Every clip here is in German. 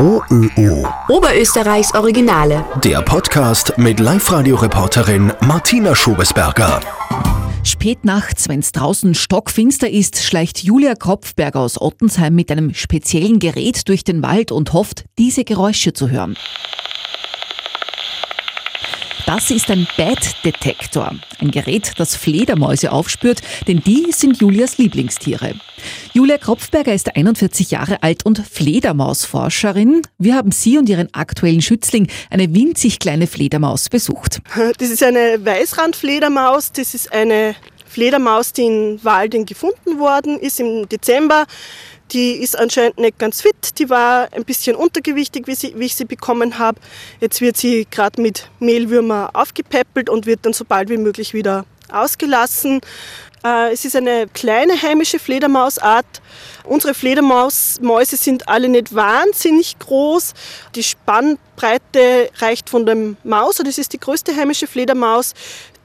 OÖO. Oberösterreichs Originale. Der Podcast mit Live-Radio-Reporterin Martina Schobesberger. Spät nachts, wenn es draußen stockfinster ist, schleicht Julia Kropfberger aus Ottensheim mit einem speziellen Gerät durch den Wald und hofft, diese Geräusche zu hören. Das ist ein Bat-Detektor, ein Gerät, das Fledermäuse aufspürt, denn die sind Julias Lieblingstiere. Julia Kropfberger ist 41 Jahre alt und Fledermausforscherin. Wir haben sie und ihren aktuellen Schützling, eine winzig kleine Fledermaus, besucht. Das ist eine Weißrandfledermaus. Das ist eine Fledermaus, die in Walden gefunden worden ist im Dezember. Die ist anscheinend nicht ganz fit. Die war ein bisschen untergewichtig, wie, sie, wie ich sie bekommen habe. Jetzt wird sie gerade mit Mehlwürmer aufgepäppelt und wird dann so bald wie möglich wieder ausgelassen. Äh, es ist eine kleine heimische Fledermausart. Unsere Fledermausmäuse sind alle nicht wahnsinnig groß. Die Spannbreite reicht von dem Maus, das ist die größte heimische Fledermaus.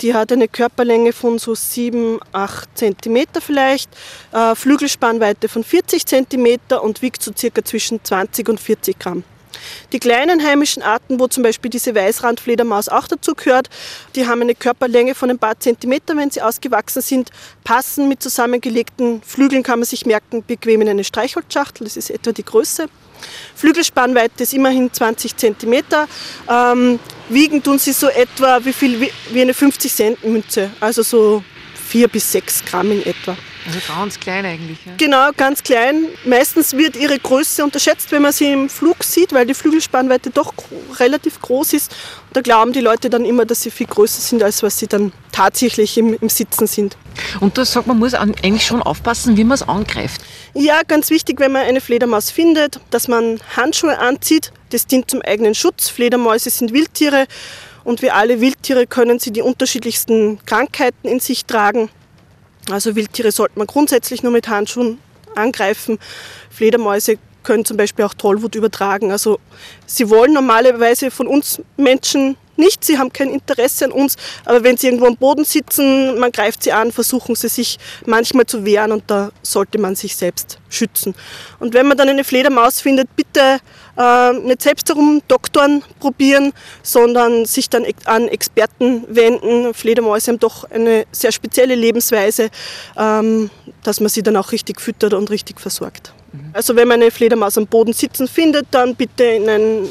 Die hat eine Körperlänge von so 7, 8 cm vielleicht, äh, Flügelspannweite von 40 cm und wiegt so circa zwischen 20 und 40 Gramm. Die kleinen heimischen Arten, wo zum Beispiel diese Weißrandfledermaus auch dazu gehört, die haben eine Körperlänge von ein paar Zentimeter, wenn sie ausgewachsen sind, passen mit zusammengelegten Flügeln, kann man sich merken, bequem in eine Streichholzschachtel, das ist etwa die Größe. Flügelspannweite ist immerhin 20 Zentimeter. Ähm, wiegen tun sie so etwa wie viel wie eine 50 Cent Münze, also so 4 bis 6 Gramm in etwa. Also ganz klein eigentlich. Ja? Genau, ganz klein. Meistens wird ihre Größe unterschätzt, wenn man sie im Flug sieht, weil die Flügelspannweite doch relativ groß ist. Und da glauben die Leute dann immer, dass sie viel größer sind, als was sie dann tatsächlich im, im Sitzen sind. Und da sagt man, muss eigentlich schon aufpassen, wie man es angreift. Ja, ganz wichtig, wenn man eine Fledermaus findet, dass man Handschuhe anzieht. Das dient zum eigenen Schutz. Fledermäuse sind Wildtiere und wie alle Wildtiere können sie die unterschiedlichsten Krankheiten in sich tragen. Also Wildtiere sollte man grundsätzlich nur mit Handschuhen angreifen. Fledermäuse können zum Beispiel auch Tollwut übertragen. Also sie wollen normalerweise von uns Menschen nicht, sie haben kein Interesse an uns, aber wenn sie irgendwo am Boden sitzen, man greift sie an, versuchen sie sich manchmal zu wehren und da sollte man sich selbst schützen. Und wenn man dann eine Fledermaus findet, bitte äh, nicht selbst herum Doktoren probieren, sondern sich dann an Experten wenden. Fledermäuse haben doch eine sehr spezielle Lebensweise, ähm, dass man sie dann auch richtig füttert und richtig versorgt. Also wenn man eine Fledermaus am Boden sitzen findet, dann bitte in einen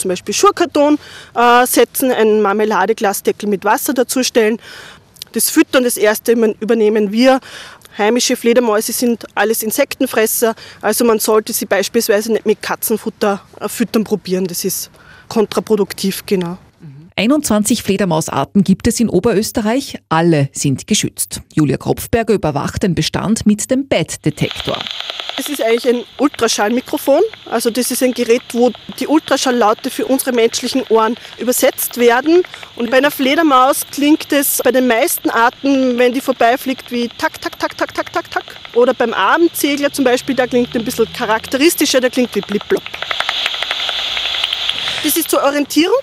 zum Beispiel Schurkarton äh, setzen, einen Marmeladeglasdeckel mit Wasser dazustellen. Das Füttern, das erste übernehmen wir. Heimische Fledermäuse sind alles Insektenfresser, also man sollte sie beispielsweise nicht mit Katzenfutter äh, füttern probieren. Das ist kontraproduktiv, genau. 21 Fledermausarten gibt es in Oberösterreich. Alle sind geschützt. Julia Kropfberger überwacht den Bestand mit dem Bat-Detektor. Es ist eigentlich ein Ultraschallmikrofon. Also das ist ein Gerät, wo die Ultraschalllaute für unsere menschlichen Ohren übersetzt werden. Und bei einer Fledermaus klingt es bei den meisten Arten, wenn die vorbeifliegt, wie tak, tak, tak, tak, tak, tak, tak. Oder beim Abendsegler zum Beispiel, da klingt ein bisschen charakteristischer, der klingt wie blip, blop. Das ist zur Orientierung.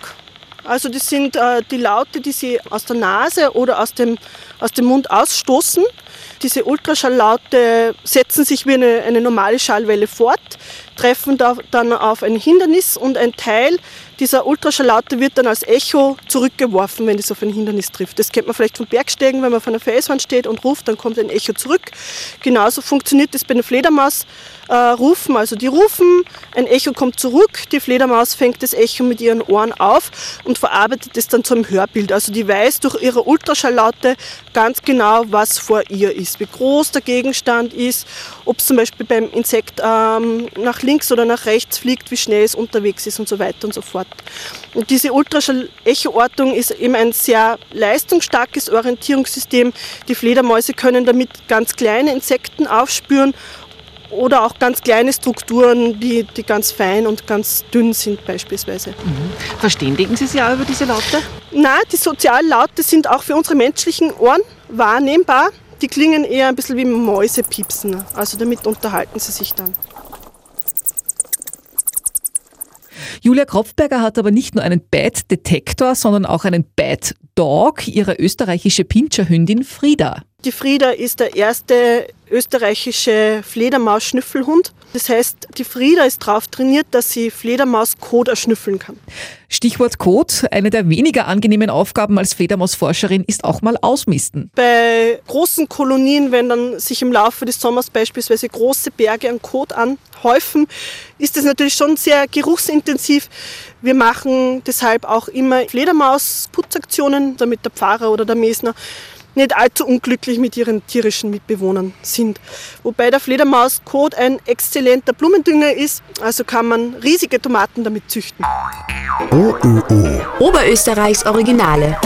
Also das sind äh, die Laute, die sie aus der Nase oder aus dem, aus dem Mund ausstoßen. Diese Ultraschalllaute setzen sich wie eine, eine normale Schallwelle fort, treffen da, dann auf ein Hindernis und ein Teil dieser Ultraschalllaute wird dann als Echo zurückgeworfen, wenn es auf ein Hindernis trifft. Das kennt man vielleicht vom Bergsteigen, wenn man auf einer Felswand steht und ruft, dann kommt ein Echo zurück. Genauso funktioniert das bei einer Fledermaus. Äh, also die rufen, ein Echo kommt zurück, die Fledermaus fängt das Echo mit ihren Ohren auf und verarbeitet es dann zum Hörbild. Also die weiß durch ihre Ultraschalllaute ganz genau, was vor ihr ist, wie groß der Gegenstand ist, ob es zum Beispiel beim Insekt ähm, nach links oder nach rechts fliegt, wie schnell es unterwegs ist und so weiter und so fort. Und diese Ultraschall-Echo-Ortung ist eben ein sehr leistungsstarkes Orientierungssystem. Die Fledermäuse können damit ganz kleine Insekten aufspüren oder auch ganz kleine Strukturen, die, die ganz fein und ganz dünn sind beispielsweise. Mhm. Verständigen Sie sich auch über diese Laute? Nein, die Soziallaute sind auch für unsere menschlichen Ohren wahrnehmbar. Die klingen eher ein bisschen wie Mäusepiepsen. Also damit unterhalten sie sich dann. Julia Kropfberger hat aber nicht nur einen Bad-Detektor, sondern auch einen Bad Dog, ihre österreichische Pinscherhündin Frieda. Die Frieda ist der erste österreichische Fledermaus-Schnüffelhund. Das heißt, die Frieda ist darauf trainiert, dass sie Fledermaus-Kot erschnüffeln kann. Stichwort Kot. Eine der weniger angenehmen Aufgaben als Fledermausforscherin ist auch mal ausmisten. Bei großen Kolonien, wenn dann sich im Laufe des Sommers beispielsweise große Berge an Kot anhäufen, ist das natürlich schon sehr geruchsintensiv. Wir machen deshalb auch immer Fledermausputzaktionen, damit der Pfarrer oder der Mesner nicht allzu unglücklich mit ihren tierischen Mitbewohnern sind. Wobei der Fledermauskot ein exzellenter Blumendünger ist, also kann man riesige Tomaten damit züchten. OÖO. Oberösterreichs Originale.